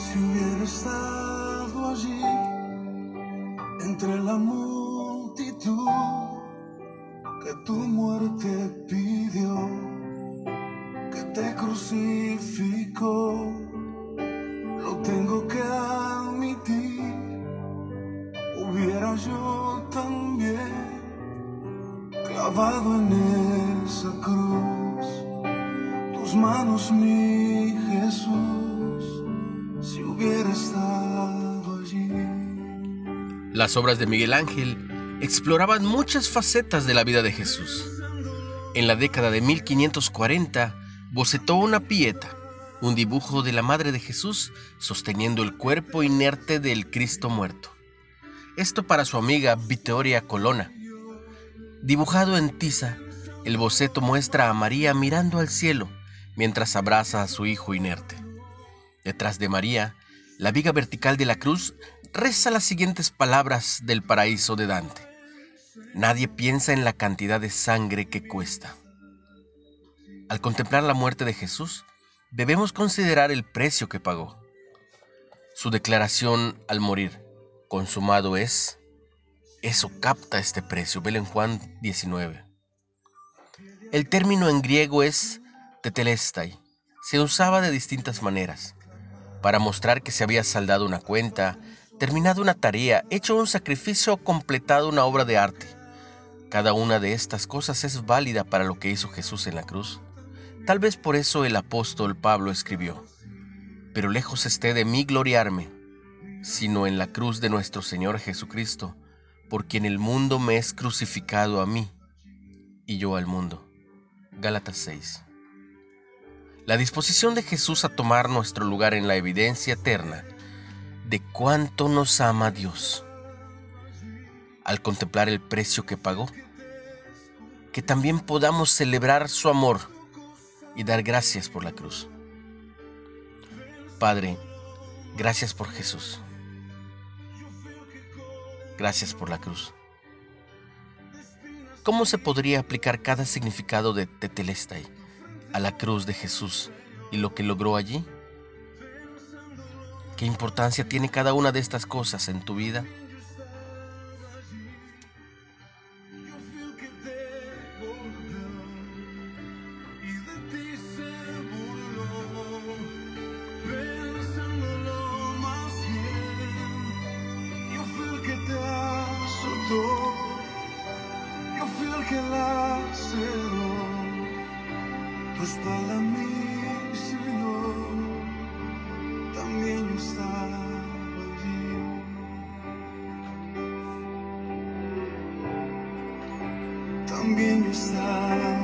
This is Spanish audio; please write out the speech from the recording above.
si hubiera estado allí entre la multitud que tu muerte pidió, que te crucificó, lo tengo que admitir, hubiera yo también clavado en esa cruz tus manos, mi Jesús. Las obras de Miguel Ángel exploraban muchas facetas de la vida de Jesús. En la década de 1540 bocetó una pieta, un dibujo de la Madre de Jesús sosteniendo el cuerpo inerte del Cristo muerto. Esto para su amiga Vittoria Colonna. Dibujado en tiza, el boceto muestra a María mirando al cielo mientras abraza a su hijo inerte. Detrás de María, la viga vertical de la cruz reza las siguientes palabras del paraíso de Dante. Nadie piensa en la cantidad de sangre que cuesta. Al contemplar la muerte de Jesús, debemos considerar el precio que pagó. Su declaración al morir, consumado es, eso capta este precio. Velo en Juan 19. El término en griego es tetelestai. Se usaba de distintas maneras. Para mostrar que se había saldado una cuenta, terminado una tarea, hecho un sacrificio o completado una obra de arte. Cada una de estas cosas es válida para lo que hizo Jesús en la cruz. Tal vez por eso el apóstol Pablo escribió, pero lejos esté de mí gloriarme, sino en la cruz de nuestro Señor Jesucristo, por quien el mundo me es crucificado a mí y yo al mundo. Gálatas 6. La disposición de Jesús a tomar nuestro lugar en la evidencia eterna de cuánto nos ama Dios. Al contemplar el precio que pagó, que también podamos celebrar su amor y dar gracias por la cruz. Padre, gracias por Jesús. Gracias por la cruz. ¿Cómo se podría aplicar cada significado de Tetelestai a la cruz de Jesús y lo que logró allí? ¿Qué importancia tiene cada una de estas cosas en tu vida? Yo fui el que la cerró, espalda mi Señor, también yo estaba allí. También yo estaba.